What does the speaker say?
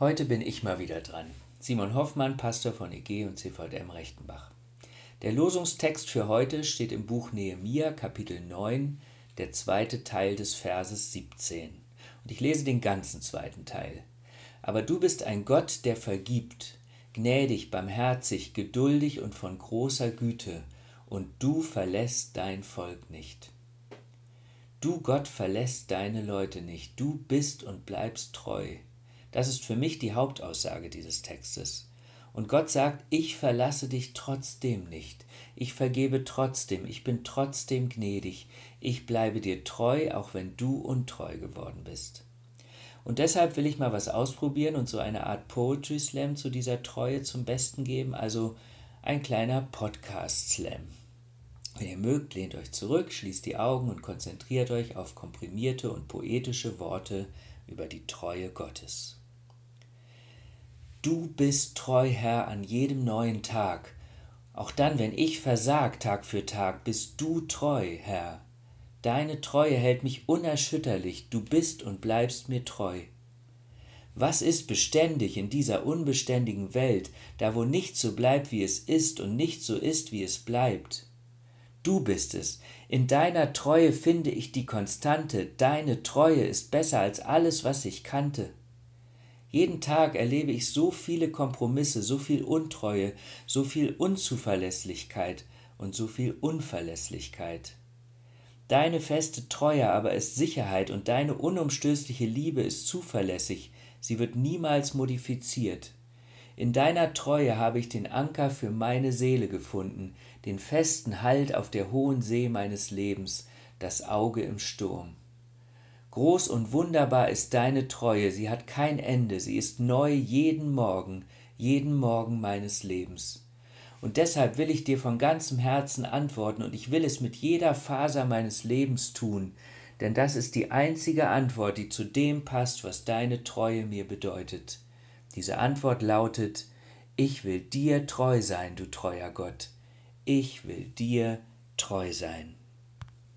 Heute bin ich mal wieder dran. Simon Hoffmann, Pastor von EG und CVM Rechtenbach. Der Losungstext für heute steht im Buch Nehemia, Kapitel 9, der zweite Teil des Verses 17. Und ich lese den ganzen zweiten Teil. Aber du bist ein Gott, der vergibt, gnädig, barmherzig, geduldig und von großer Güte, und du verlässt dein Volk nicht. Du, Gott, verlässt deine Leute nicht, du bist und bleibst treu. Das ist für mich die Hauptaussage dieses Textes. Und Gott sagt, ich verlasse dich trotzdem nicht. Ich vergebe trotzdem, ich bin trotzdem gnädig. Ich bleibe dir treu, auch wenn du untreu geworden bist. Und deshalb will ich mal was ausprobieren und so eine Art Poetry Slam zu dieser Treue zum Besten geben, also ein kleiner Podcast Slam. Wenn ihr mögt, lehnt euch zurück, schließt die Augen und konzentriert euch auf komprimierte und poetische Worte über die Treue Gottes. Du bist treu, Herr, an jedem neuen Tag. Auch dann, wenn ich versag Tag für Tag, bist du treu, Herr. Deine Treue hält mich unerschütterlich, du bist und bleibst mir treu. Was ist beständig in dieser unbeständigen Welt, da wo nichts so bleibt, wie es ist und nicht so ist, wie es bleibt? Du bist es. In deiner Treue finde ich die Konstante. Deine Treue ist besser als alles, was ich kannte. Jeden Tag erlebe ich so viele Kompromisse, so viel Untreue, so viel Unzuverlässlichkeit und so viel Unverlässlichkeit. Deine feste Treue aber ist Sicherheit und deine unumstößliche Liebe ist zuverlässig, sie wird niemals modifiziert. In deiner Treue habe ich den Anker für meine Seele gefunden, den festen Halt auf der hohen See meines Lebens, das Auge im Sturm. Groß und wunderbar ist deine Treue, sie hat kein Ende, sie ist neu jeden Morgen, jeden Morgen meines Lebens. Und deshalb will ich dir von ganzem Herzen antworten und ich will es mit jeder Faser meines Lebens tun, denn das ist die einzige Antwort, die zu dem passt, was deine Treue mir bedeutet. Diese Antwort lautet, ich will dir treu sein, du treuer Gott, ich will dir treu sein.